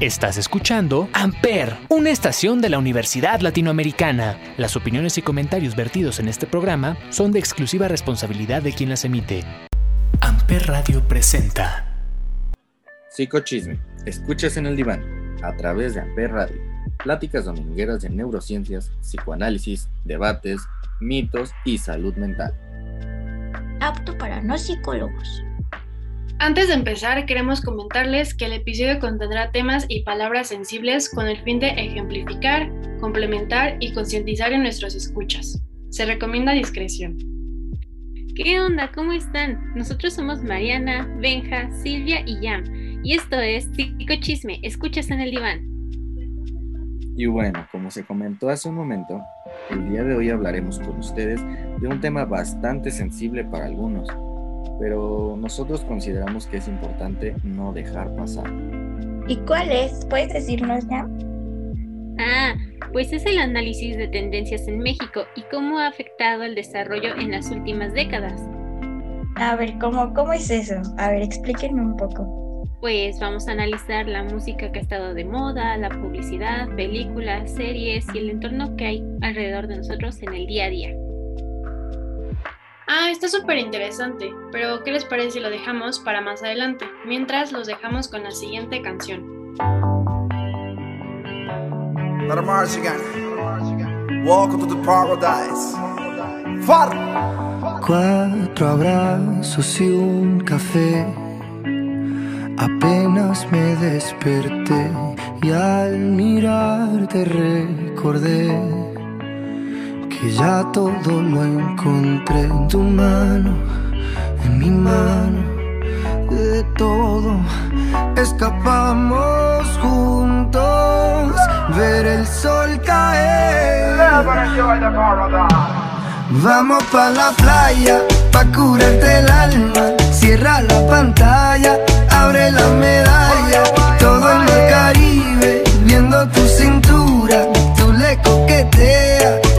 Estás escuchando Amper, una estación de la Universidad Latinoamericana. Las opiniones y comentarios vertidos en este programa son de exclusiva responsabilidad de quien las emite. Amper Radio presenta Psicochisme. Escuchas en el diván a través de Amper Radio. Pláticas domingueras de neurociencias, psicoanálisis, debates, mitos y salud mental. Apto para no psicólogos. Antes de empezar, queremos comentarles que el episodio contendrá temas y palabras sensibles con el fin de ejemplificar, complementar y concientizar en nuestros escuchas. Se recomienda discreción. ¿Qué onda? ¿Cómo están? Nosotros somos Mariana, Benja, Silvia y Yam. Y esto es Chisme. Escuchas en el diván. Y bueno, como se comentó hace un momento, el día de hoy hablaremos con ustedes de un tema bastante sensible para algunos, pero nosotros consideramos que es importante no dejar pasar. ¿Y cuál es? ¿Puedes decirnos ya? Ah, pues es el análisis de tendencias en México y cómo ha afectado el desarrollo en las últimas décadas. A ver, ¿cómo, cómo es eso? A ver, explíquenme un poco. Pues vamos a analizar la música que ha estado de moda, la publicidad, películas, series y el entorno que hay alrededor de nosotros en el día a día. Ah, está súper interesante, pero ¿qué les parece si lo dejamos para más adelante? Mientras los dejamos con la siguiente canción. Welcome to the paradise. Cuatro abrazos y un café. Apenas me desperté y al mirarte recordé que ya todo lo encontré en tu mano, en mi mano, de todo. Escapamos juntos, ver el sol caer. Vamos pa la playa, pa curarte el alma, cierra la pantalla, abre la medalla, todo en el Caribe, viendo tu cintura, tú le coqueteas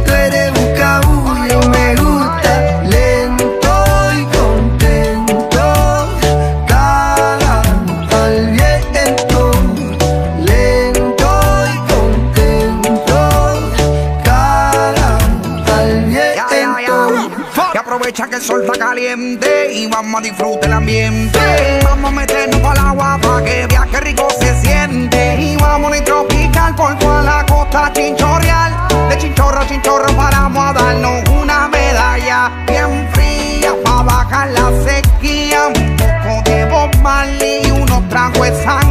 el sol está caliente y vamos a disfrutar el ambiente. Vamos a meternos el agua para que viaje rico se siente. Y vamos a tropical por toda la costa chinchorreal. De chinchorro a chinchorro paramos a darnos una medalla bien fría para bajar la sequía. Un poco de Bob y unos tragos de sangría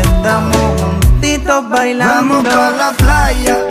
bailando. Vamos pa' la playa,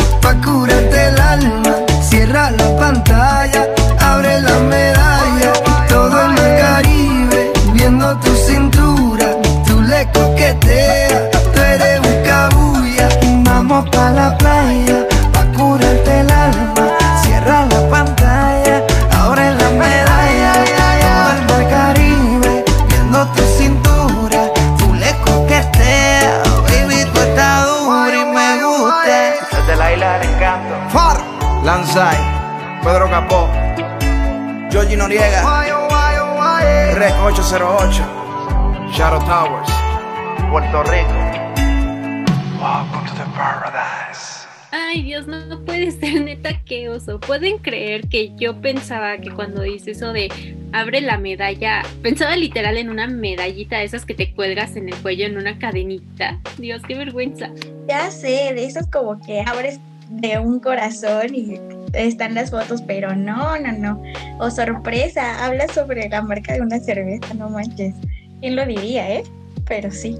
neta que oso. ¿Pueden creer que yo pensaba que cuando dice eso de abre la medalla, pensaba literal en una medallita de esas que te cuelgas en el cuello en una cadenita? Dios, qué vergüenza. Ya sé, de esos como que abres de un corazón y están las fotos, pero no, no, no. O sorpresa, habla sobre la marca de una cerveza, no manches. ¿Quién lo diría, eh? Pero sí.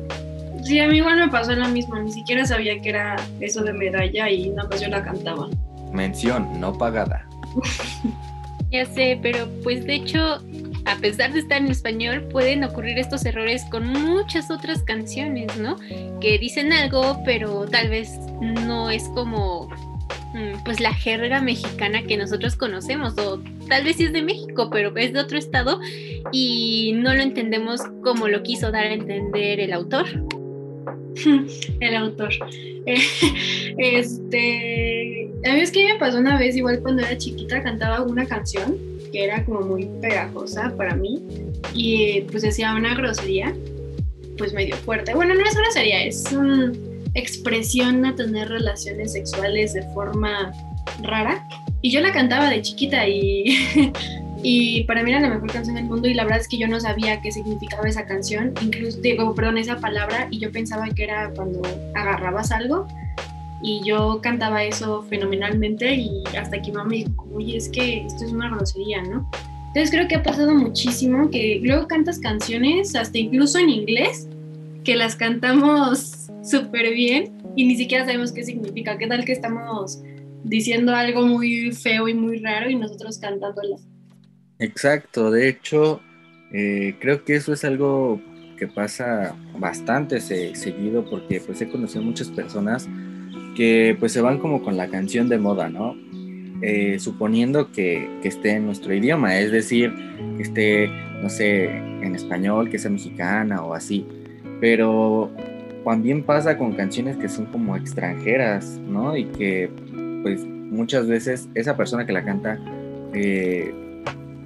Sí, a mí igual me pasó lo mismo, ni siquiera sabía que era eso de medalla y nada más yo la cantaba. Mención no pagada. Ya sé, pero pues de hecho, a pesar de estar en español, pueden ocurrir estos errores con muchas otras canciones, ¿no? Que dicen algo, pero tal vez no es como mm, pues la jerga mexicana que nosotros conocemos o tal vez sí es de México, pero es de otro estado y no lo entendemos como lo quiso dar a entender el autor. el autor. Este, a mí es que me pasó una vez, igual cuando era chiquita, cantaba una canción que era como muy pegajosa para mí y pues decía una grosería, pues medio fuerte. Bueno, no es grosería, es una expresión a tener relaciones sexuales de forma rara. Y yo la cantaba de chiquita y Y para mí era la mejor canción del mundo y la verdad es que yo no sabía qué significaba esa canción, incluso, digo, perdón, esa palabra y yo pensaba que era cuando agarrabas algo y yo cantaba eso fenomenalmente y hasta que mamá me dijo, oye, es que esto es una grosería, ¿no? Entonces creo que ha pasado muchísimo que luego cantas canciones, hasta incluso en inglés, que las cantamos súper bien y ni siquiera sabemos qué significa. ¿Qué tal que estamos diciendo algo muy feo y muy raro y nosotros cantándolas? Exacto, de hecho, eh, creo que eso es algo que pasa bastante se- seguido porque pues he conocido muchas personas que pues se van como con la canción de moda, ¿no? Eh, suponiendo que, que esté en nuestro idioma, es decir, que esté, no sé, en español, que sea mexicana o así, pero también pasa con canciones que son como extranjeras, ¿no? Y que pues muchas veces esa persona que la canta eh,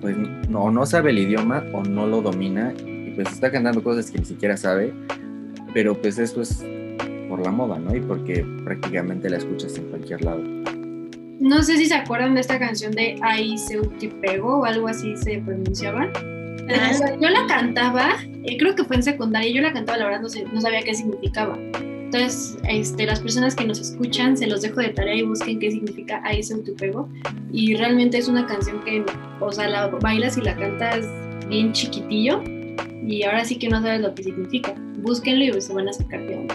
pues no, no sabe el idioma o no lo domina y pues está cantando cosas que ni siquiera sabe, pero pues eso es por la moda, ¿no? Y porque prácticamente la escuchas en cualquier lado. No sé si se acuerdan de esta canción de Ay Seutipego o algo así se pronunciaba. Ah, yo la cantaba, eh, creo que fue en secundaria, yo la cantaba, la verdad no, sé- no sabía qué significaba. Entonces, este, las personas que nos escuchan, se los dejo de tarea y busquen qué significa Ay Seutipego. Y realmente es una canción que, o sea, la bailas y la cantas bien chiquitillo y ahora sí que no sabes lo que significa. Búsquenlo y se van a sacar de onda.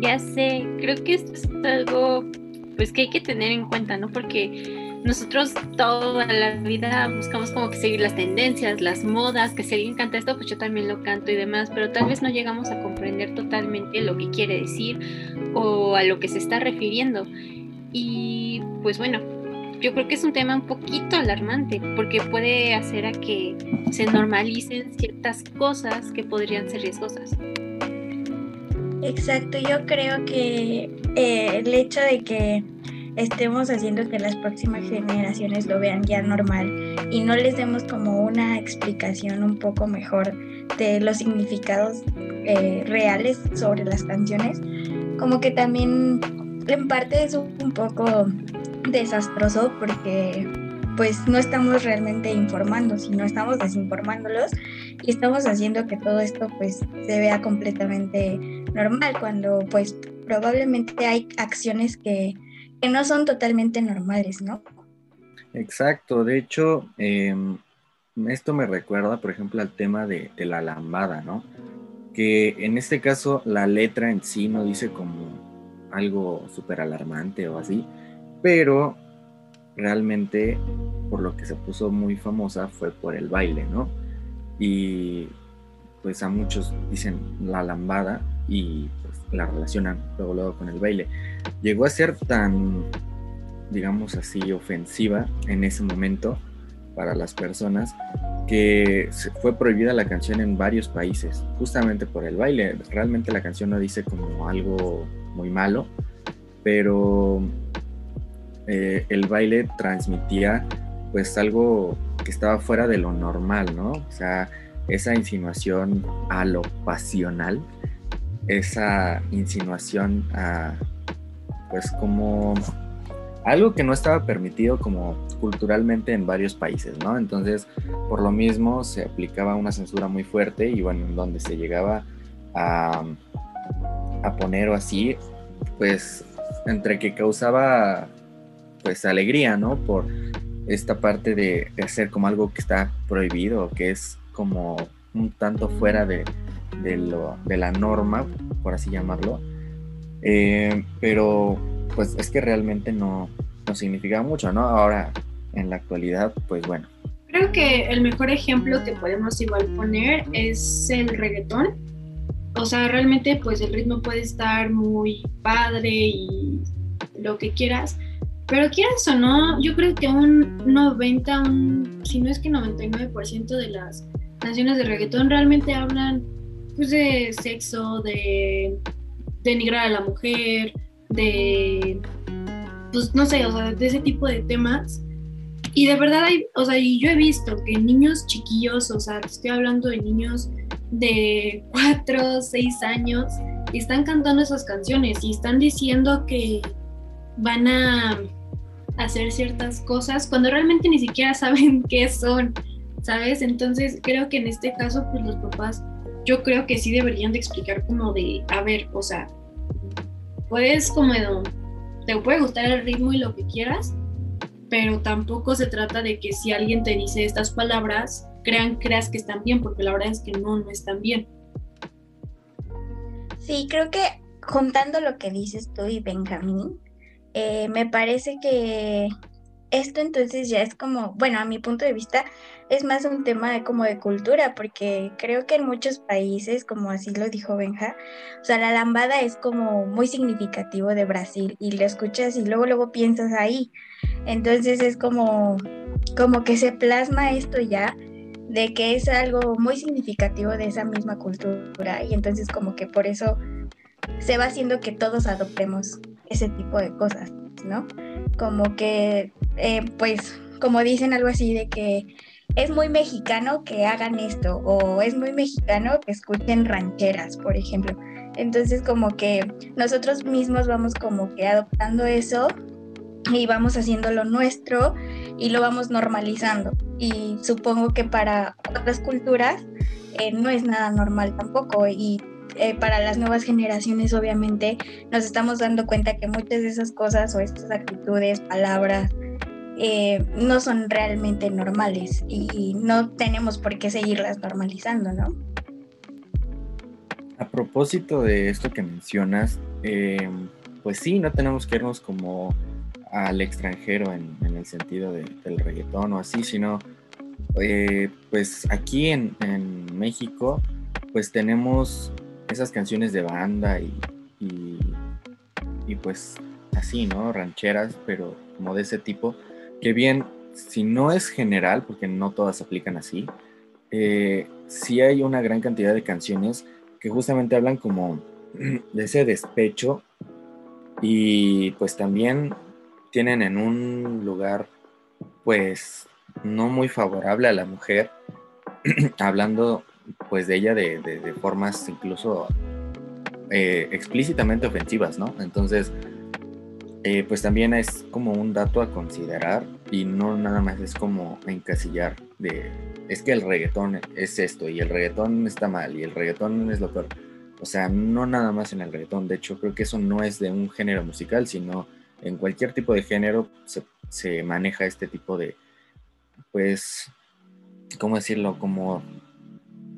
Ya sé, creo que esto es algo pues que hay que tener en cuenta, ¿no? Porque nosotros toda la vida buscamos como que seguir las tendencias, las modas, que si alguien canta esto, pues yo también lo canto y demás, pero tal vez no llegamos a comprender totalmente lo que quiere decir o a lo que se está refiriendo. Y pues bueno, yo creo que es un tema un poquito alarmante porque puede hacer a que se normalicen ciertas cosas que podrían ser riesgosas. Exacto, yo creo que eh, el hecho de que estemos haciendo que las próximas generaciones lo vean ya normal y no les demos como una explicación un poco mejor de los significados eh, reales sobre las canciones, como que también en parte es un poco desastroso porque pues no estamos realmente informando, sino estamos desinformándolos y estamos haciendo que todo esto pues se vea completamente normal cuando pues probablemente hay acciones que, que no son totalmente normales, ¿no? Exacto, de hecho, em, esto me recuerda, por ejemplo, al tema de, de la lambada, ¿no? Que en este caso la letra en sí no dice como algo súper alarmante o así, pero realmente por lo que se puso muy famosa fue por el baile, ¿no? Y pues a muchos dicen la lambada y pues la relacionan luego, luego con el baile. Llegó a ser tan, digamos así, ofensiva en ese momento para las personas que fue prohibida la canción en varios países, justamente por el baile. Realmente la canción no dice como algo muy malo, pero eh, el baile transmitía pues algo que estaba fuera de lo normal, ¿no? O sea, esa insinuación a lo pasional, esa insinuación a pues como algo que no estaba permitido como culturalmente en varios países, ¿no? Entonces, por lo mismo se aplicaba una censura muy fuerte y bueno, en donde se llegaba a, a poner o así, pues entre que causaba pues alegría, ¿no? Por esta parte de, hacer como algo que está prohibido, que es como un tanto fuera de, lo, de la norma, por así llamarlo. Eh, pero pues es que realmente no, no significa mucho, ¿no? Ahora, en la actualidad, pues bueno. Creo que el mejor ejemplo que podemos igual poner es el reggaetón. O sea, realmente pues el ritmo puede estar muy padre y lo que quieras, pero quieras o no, yo creo que un 90, un, si no es que 99% de las canciones de reggaetón realmente hablan pues de sexo, de denigrar a la mujer, de, pues no sé, o sea, de ese tipo de temas. Y de verdad hay, o sea, y yo he visto que niños chiquillos, o sea, estoy hablando de niños de 4, 6 años, están cantando esas canciones y están diciendo que van a hacer ciertas cosas cuando realmente ni siquiera saben qué son, ¿sabes? Entonces creo que en este caso, pues los papás, yo creo que sí deberían de explicar como de, a ver, o sea, puedes como, te puede gustar el ritmo y lo que quieras, pero tampoco se trata de que si alguien te dice estas palabras, crean, creas que están bien, porque la verdad es que no, no están bien. Sí, creo que juntando lo que dices tú y Benjamín, eh, me parece que esto entonces ya es como, bueno, a mi punto de vista, es más un tema de, como de cultura, porque creo que en muchos países, como así lo dijo Benja, o sea, la lambada es como muy significativo de Brasil y lo escuchas y luego luego piensas ahí. Entonces es como, como que se plasma esto ya de que es algo muy significativo de esa misma cultura y entonces como que por eso se va haciendo que todos adoptemos ese tipo de cosas, ¿no? Como que, eh, pues, como dicen algo así de que es muy mexicano que hagan esto o es muy mexicano que escuchen rancheras, por ejemplo. Entonces como que nosotros mismos vamos como que adoptando eso y vamos haciéndolo nuestro y lo vamos normalizando. Y supongo que para otras culturas eh, no es nada normal tampoco y eh, para las nuevas generaciones obviamente nos estamos dando cuenta que muchas de esas cosas o estas actitudes, palabras, eh, no son realmente normales y, no tenemos por qué seguirlas normalizando, ¿no? A propósito de esto que mencionas, eh, pues sí, no tenemos que irnos como al extranjero en, el sentido del reggaetón o así, sino pues aquí en, México pues tenemos esas canciones de banda y, y, pues así, ¿no? Rancheras, pero como de ese tipo, que bien, si no es general, porque no todas aplican así, eh, sí hay una gran cantidad de canciones que justamente hablan como de ese despecho y pues también tienen en un lugar pues no muy favorable a la mujer, hablando pues de ella de, formas incluso eh, explícitamente ofensivas, ¿no? Entonces, eh, pues también es como un dato a considerar y no nada más es como encasillar de, es que el reggaetón es esto y el reggaetón está mal y el reggaetón es lo peor. O sea, no nada más en el reggaetón, de hecho creo que eso no es de un género musical, sino en cualquier tipo de género se, se maneja este tipo de, pues, ¿cómo decirlo? Como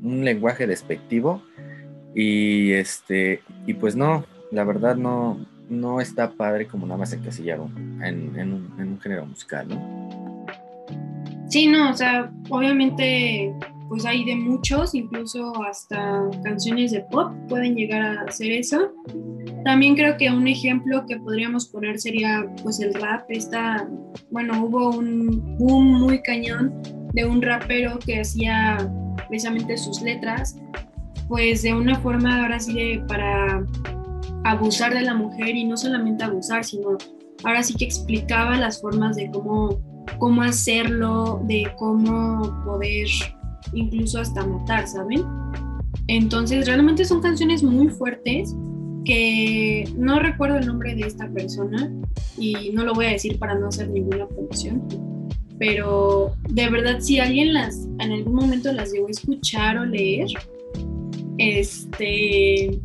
un lenguaje despectivo y este y pues no, la verdad no, no está padre como nada más encasillado en, en, un, en un género musical, ¿no? Sí, no, o sea, obviamente pues hay de muchos, incluso hasta canciones de pop pueden llegar a hacer eso. También creo que un ejemplo que podríamos poner sería pues el rap. Esta, bueno, hubo un boom muy cañón de un rapero que hacía precisamente sus letras, pues de una forma ahora sí para abusar de la mujer y no solamente abusar, sino ahora sí que explicaba las formas de cómo, cómo hacerlo, de cómo poder incluso hasta matar, ¿saben? Entonces realmente son canciones muy fuertes que no recuerdo el nombre de esta persona y no lo voy a decir para no hacer ninguna promoción, pero de verdad si alguien las en algún momento las llegó a escuchar o leer, este,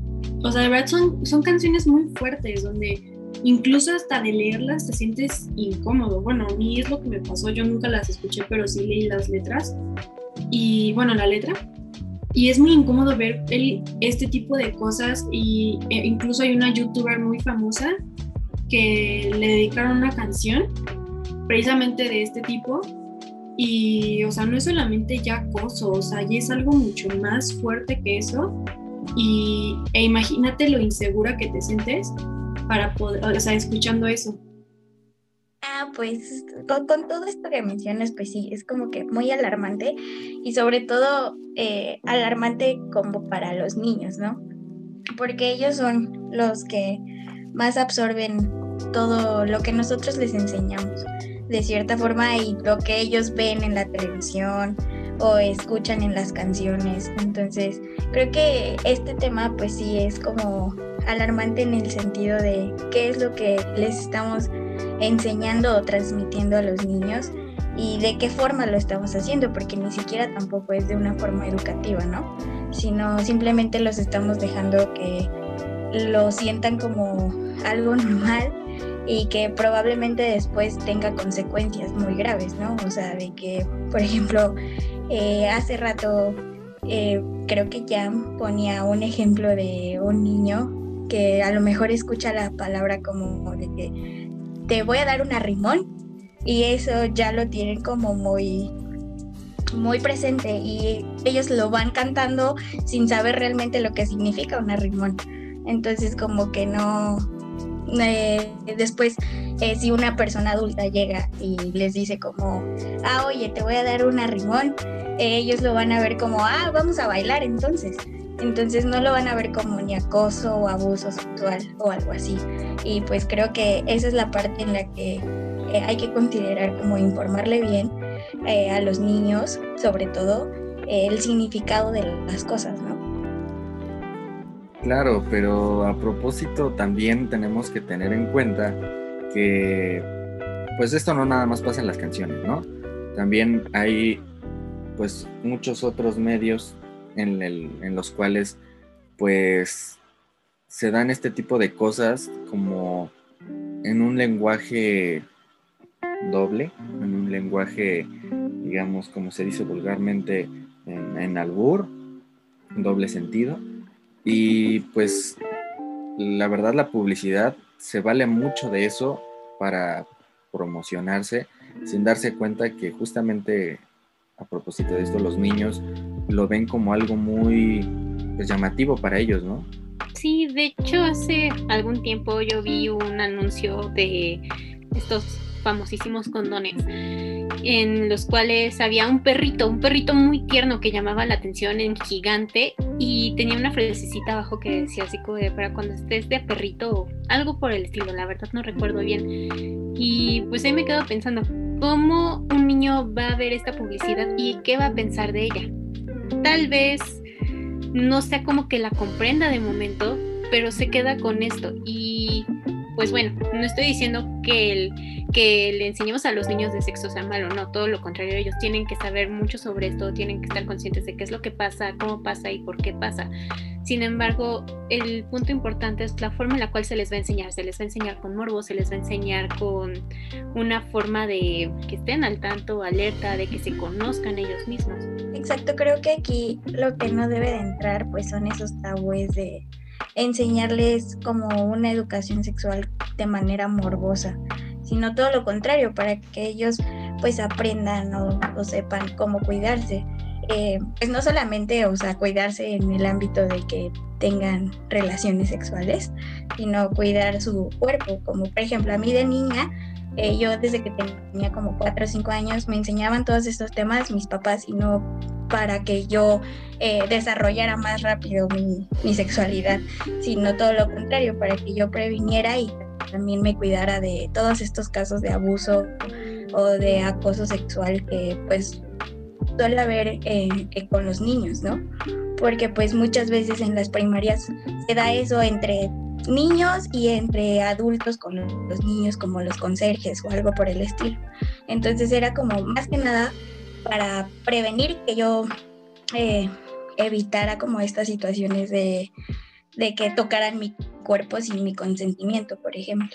o sea, de verdad son, son canciones muy fuertes donde incluso hasta de leerlas te sientes incómodo. Bueno, a mí es lo que me pasó, yo nunca las escuché, pero sí leí las letras y bueno, la letra. Y es muy incómodo ver el, este tipo de cosas y e incluso hay una youtuber muy famosa que le dedicaron una canción precisamente de este tipo y, o sea, no es solamente ya acoso, o sea, ya es algo mucho más fuerte que eso. Y, e imagínate lo insegura que te sientes para poder, o sea, escuchando eso. Ah, pues con, todo esto que mencionas, pues sí, es como que muy alarmante y sobre todo eh, alarmante como para los niños, ¿no? Porque ellos son los que más absorben todo lo que nosotros les enseñamos de cierta forma y lo que ellos ven en la televisión o escuchan en las canciones. Entonces, creo que este tema pues sí es como alarmante en el sentido de qué es lo que les estamos enseñando o transmitiendo a los niños y de qué forma lo estamos haciendo, porque ni siquiera tampoco es de una forma educativa, ¿no? Sino simplemente los estamos dejando que lo sientan como algo normal y que probablemente después tenga consecuencias muy graves, ¿no? O sea, de que, por ejemplo, eh, hace rato eh, creo que ya ponía un ejemplo de un niño que a lo mejor escucha la palabra como de que te voy a dar un arrimón y eso ya lo tienen como muy muy presente y ellos lo van cantando sin saber realmente lo que significa un arrimón. Entonces como que no, eh, después eh, si una persona adulta llega y les dice como, ah, oye, te voy a dar un arrimón, eh, ellos lo van a ver como, ah, vamos a bailar entonces. Entonces no lo van a ver como ni acoso o abuso sexual o algo así. Y pues creo que esa es la parte en la que hay que considerar como informarle bien a los niños, sobre todo, el significado de las cosas, ¿no? Claro, pero a propósito también tenemos que tener en cuenta que pues esto no nada más pasa en las canciones, ¿no? También hay pues muchos otros medios en, los cuales pues se dan este tipo de cosas como en un lenguaje doble, en un lenguaje, digamos, como se dice vulgarmente, en, en albur, doble sentido y pues la verdad la publicidad se vale mucho de eso para promocionarse sin darse cuenta que justamente a propósito de esto los niños lo ven como algo muy pues, llamativo para ellos, ¿no? Sí, de hecho hace algún tiempo yo vi un anuncio de estos famosísimos condones, en los cuales había un perrito, un perrito muy tierno que llamaba la atención en gigante y tenía una frasecita abajo que decía así como de para cuando estés de perrito o algo por el estilo, la verdad no recuerdo bien. Y pues ahí me quedo pensando, ¿cómo un niño va a ver esta publicidad y qué va a pensar de ella? Tal vez no sea como que la comprenda de momento, pero se queda con esto y pues bueno, no estoy diciendo que, el, que le enseñemos a los niños de sexo sea malo, no, todo lo contrario, ellos tienen que saber mucho sobre esto, tienen que estar conscientes de qué es lo que pasa, cómo pasa y por qué pasa. Sin embargo, el punto importante es la forma en la cual se les va a enseñar, se les va a enseñar con morbo, se les va a enseñar con una forma de que estén al tanto, alerta, de que se conozcan ellos mismos. Exacto, creo que aquí lo que no debe de entrar pues son esos tabúes de enseñarles como una educación sexual de manera morbosa, sino todo lo contrario, para que ellos pues aprendan o, sepan cómo cuidarse. Eh, pues no solamente, o sea, cuidarse en el ámbito de que tengan relaciones sexuales, sino cuidar su cuerpo, como por ejemplo a mí de niña eh, yo desde que tenía como cuatro o cinco años me enseñaban todos estos temas mis papás y no para que yo eh, desarrollara más rápido mi, mi, sexualidad, sino todo lo contrario, para que yo previniera y también me cuidara de todos estos casos de abuso o de acoso sexual que pues suele haber eh, con los niños, ¿no? Porque pues muchas veces en las primarias se da eso entre niños y entre adultos con los niños como los conserjes o algo por el estilo. Entonces era como más que nada para prevenir que yo eh, evitara como estas situaciones de, de que tocaran mi cuerpo sin mi consentimiento, por ejemplo.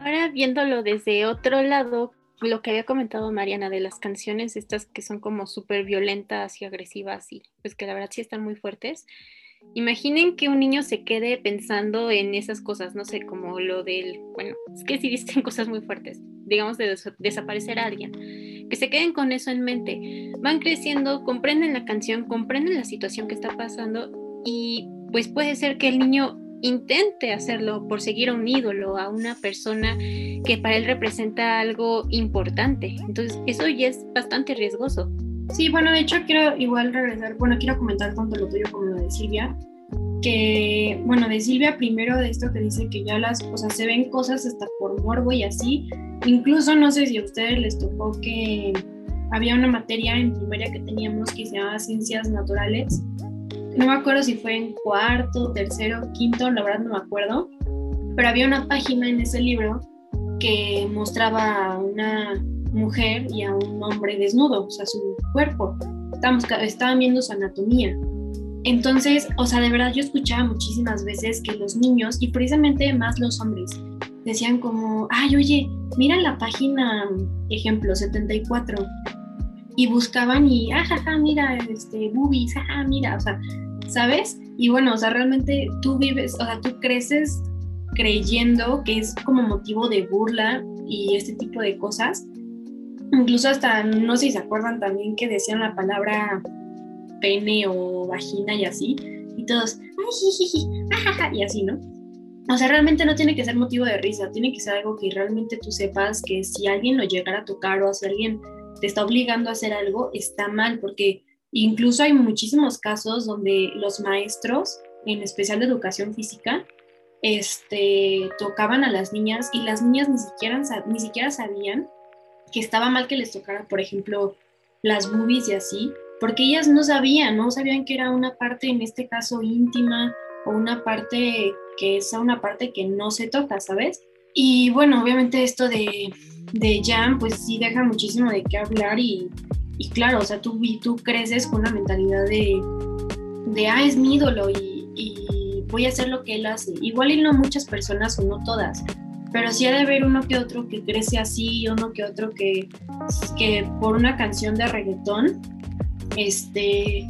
Ahora viéndolo desde otro lado, lo que había comentado Mariana de las canciones, estas que son como súper violentas y agresivas y pues que la verdad sí están muy fuertes. Imaginen que un niño se quede pensando en esas cosas, no sé, como lo del, bueno, es que sí dicen cosas muy fuertes, digamos de desaparecer a alguien, que se queden con eso en mente, van creciendo, comprenden la canción, comprenden la situación que está pasando y pues puede ser que el niño intente hacerlo por seguir a un ídolo, a una persona que para él representa algo importante. Entonces, eso ya es bastante riesgoso. Sí, bueno, de hecho quiero igual regresar, bueno, quiero comentar tanto lo tuyo como lo de Silvia, que, bueno, de Silvia primero de esto que dice que ya las, o sea, se ven cosas hasta por morbo y así, incluso no sé si a ustedes les tocó que había una materia en primaria que teníamos que se llamaba ciencias naturales no me acuerdo si fue en cuarto, tercero, quinto, la verdad no me acuerdo, pero había una página en ese libro que mostraba a una mujer y a un hombre desnudo, o sea, su cuerpo. Estábamos, estaban viendo su anatomía. Entonces, o sea, de verdad yo escuchaba muchísimas veces que los niños, y precisamente más los hombres, decían como, ay, oye, mira la página, ejemplo, 74, y buscaban y, ah, mira, este, boobies, ah, mira, o sea, ¿sabes? Y bueno, o sea, realmente tú vives, o sea, tú creces creyendo que es como motivo de burla y este tipo de cosas. Incluso hasta, no sé si se acuerdan también que decían la palabra pene o vagina y así, y todos, ay, y así, ¿no? O sea, realmente no tiene que ser motivo de risa, tiene que ser algo que realmente tú sepas que si alguien lo llegara a tocar o si alguien te está obligando a hacer algo, está mal, porque incluso hay muchísimos casos donde los maestros, en especial de educación física, este, tocaban a las niñas y las niñas ni siquiera, ni siquiera sabían que estaba mal que les tocara, por ejemplo, las boobies y así, porque ellas no sabían, no sabían que era una parte, en este caso, íntima o una parte que es una parte que no se toca, ¿sabes? Y bueno, obviamente esto de, de Jam, pues sí deja muchísimo de qué hablar y, y claro, o sea, tú, tú creces con una mentalidad de, de ah, es mi ídolo y, y, voy a hacer lo que él hace. Igual y no muchas personas o no todas, pero sí ha de haber uno que otro que crece así, uno que otro que, que por una canción de reggaetón, este,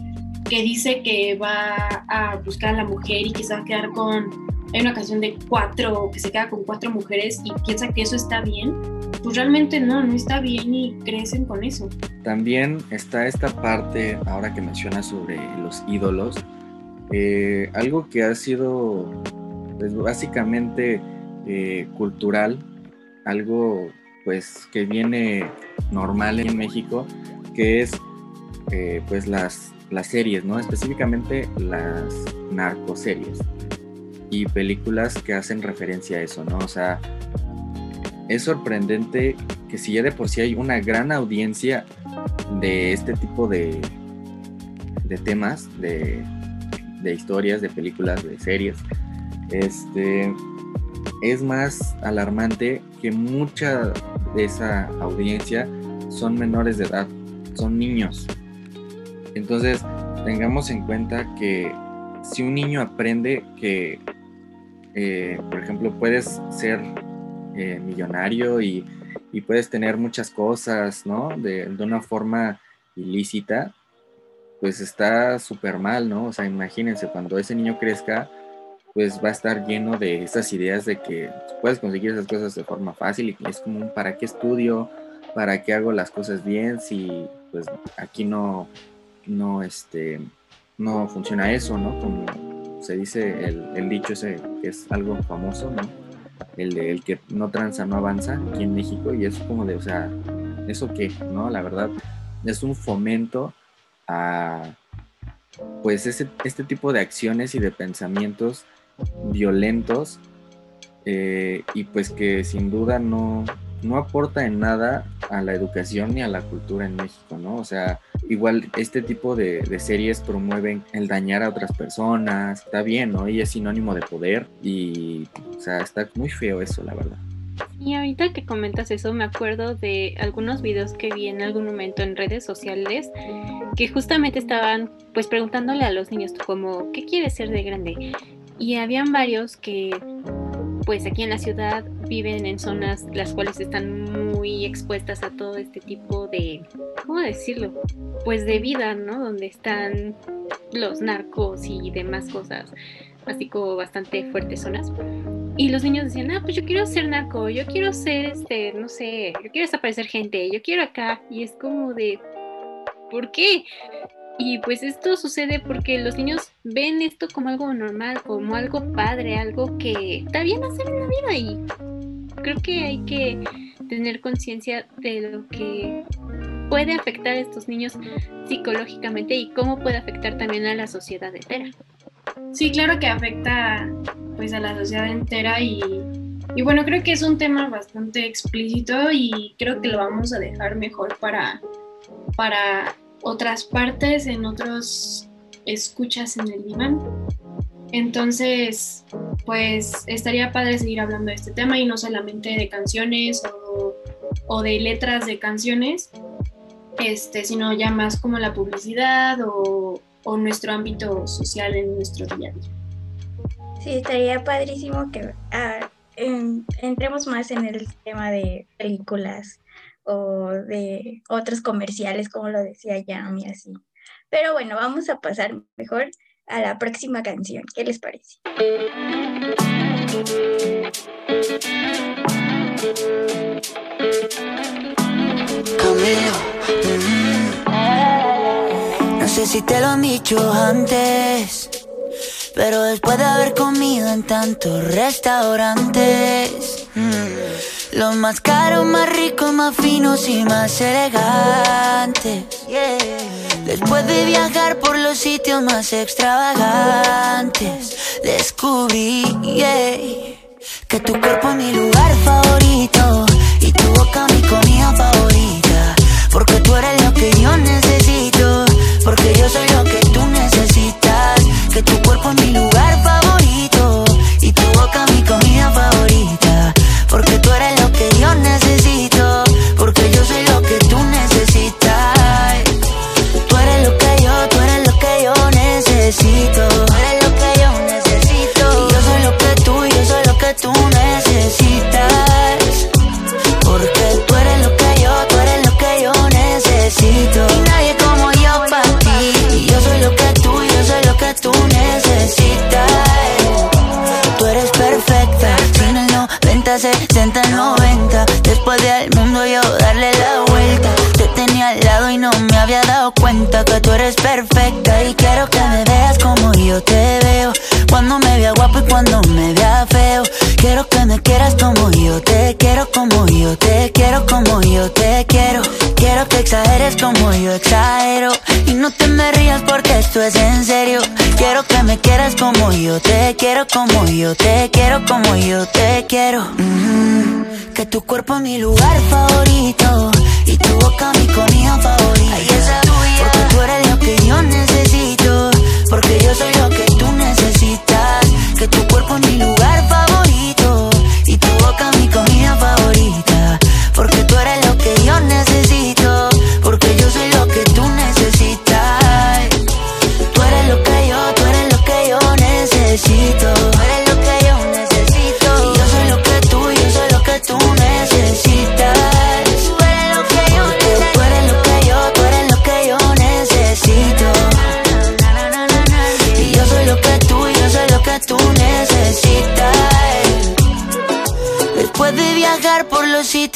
que dice que va a buscar a la mujer y que se va a quedar con hay una canción de cuatro, que se queda con cuatro mujeres y piensa que eso está bien, pues realmente no, no está bien y crecen con eso. También está esta parte, ahora que mencionas sobre los ídolos, eh, algo que ha sido pues, básicamente eh, cultural, algo pues que viene normal en México, que es eh, pues las, las series, ¿no? Específicamente las narcoseries y películas que hacen referencia a eso, ¿no? O sea, es sorprendente que si ya de por sí hay una gran audiencia de este tipo de, de temas, de, de historias, de películas, de series, este, es más alarmante que mucha de esa audiencia son menores de edad, son niños. Entonces, tengamos en cuenta que si un niño aprende que eh, por ejemplo, puedes ser eh, millonario y, puedes tener muchas cosas, ¿no? De, una forma ilícita, pues está súper mal, ¿no? O sea, imagínense, cuando ese niño crezca, pues va a estar lleno de esas ideas de que puedes conseguir esas cosas de forma fácil y es como, ¿para qué estudio? ¿Para qué hago las cosas bien? Si pues aquí no, no, este, no funciona eso, ¿no? Como, se dice el, dicho ese que es algo famoso, ¿no? el de el que no tranza no avanza aquí en México y es como de, o sea, ¿eso qué? ¿No? La verdad, es un fomento a pues ese, este tipo de acciones y de pensamientos violentos eh, y pues que sin duda no, no aporta en nada a la educación ni a la cultura en México, ¿no? O sea, igual este tipo de, series promueven el dañar a otras personas, está bien, ¿no? Y es sinónimo de poder y, o sea, está muy feo eso, la verdad. Y ahorita que comentas eso, me acuerdo de algunos videos que vi en algún momento en redes sociales que justamente estaban pues preguntándole a los niños como, ¿qué quieres ser de grande? Y habían varios que pues aquí en la ciudad viven en zonas las cuales están muy expuestas a todo este tipo de, ¿cómo decirlo? Pues de vida, ¿no? Donde están los narcos y demás cosas, así como bastante fuertes zonas. Y los niños decían, ah, pues yo quiero ser narco, yo quiero ser, este, no sé, yo quiero desaparecer gente, yo quiero acá. Y es como de, ¿por qué? Y pues esto sucede porque los niños ven esto como algo normal, como algo padre, algo que está bien hacer en la vida y creo que hay que tener conciencia de lo que puede afectar a estos niños psicológicamente y cómo puede afectar también a la sociedad entera. Sí, claro que afecta pues a la sociedad entera y, y bueno, creo que es un tema bastante explícito y creo que lo vamos a dejar mejor para, para otras partes, en otros escuchas en el diván. Entonces, pues estaría padre seguir hablando de este tema y no solamente de canciones o, de letras de canciones, este, sino ya más como la publicidad o, nuestro ámbito social en nuestro día a día. Sí, estaría padrísimo que ah, entremos más en el tema de películas o de otros comerciales, como lo decía Yami, así. Pero bueno, vamos a pasar mejor a la próxima canción. ¿Qué les parece? Mm. No sé si te lo han dicho antes, pero después de haber comido en tantos restaurantes. Mm. Los más caros, más ricos, más finos y más elegantes. Después de viajar por los sitios más extravagantes, descubrí que tu cuerpo es mi lugar favorito y tu boca mi comida favorita. Porque tú eres lo que yo necesito, porque yo soy lo que tú necesitas. Que tu cuerpo es mi lugar favorito y tu boca mi comida favorita. Porque tú eres necesito. Es mi lugar favorito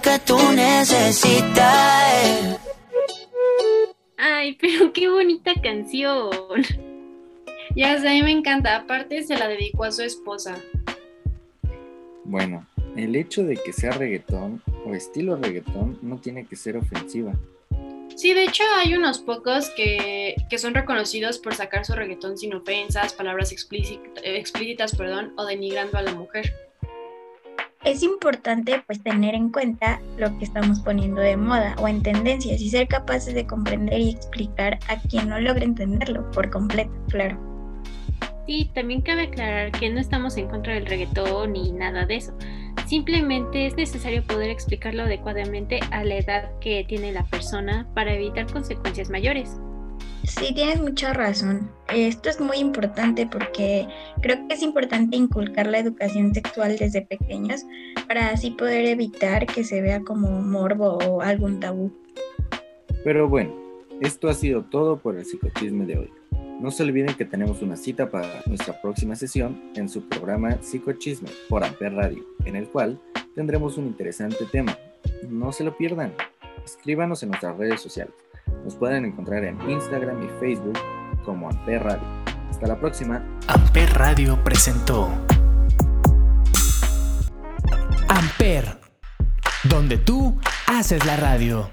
lo que tú necesitas. Ay, pero qué bonita canción. Ya sé, a mí me encanta. Aparte, se la dedicó a su esposa. Bueno, el hecho de que sea reggaetón o estilo reggaetón no tiene que ser ofensiva. Sí, de hecho hay unos pocos que, que son reconocidos por sacar su reggaetón sin ofensas, palabras explícit- eh, explícitas, perdón, o denigrando a la mujer. Es importante pues tener en cuenta lo que estamos poniendo de moda o en tendencias y ser capaces de comprender y explicar a quien no logre entenderlo por completo, claro. Sí, también cabe aclarar que no estamos en contra del reggaetón ni nada de eso. Simplemente es necesario poder explicarlo adecuadamente a la edad que tiene la persona para evitar consecuencias mayores. Sí, tienes mucha razón. Esto es muy importante porque creo que es importante inculcar la educación sexual desde pequeños para así poder evitar que se vea como morbo o algún tabú. Pero bueno, esto ha sido todo por el psicochisme de hoy. No se olviden que tenemos una cita para nuestra próxima sesión en su programa Psicochisme por Amper Radio, en el cual tendremos un interesante tema. No se lo pierdan. Escríbanos en nuestras redes sociales. Nos pueden encontrar en Instagram y Facebook como Amper Radio. Hasta la próxima. Amper Radio presentó Amper, donde tú haces la radio.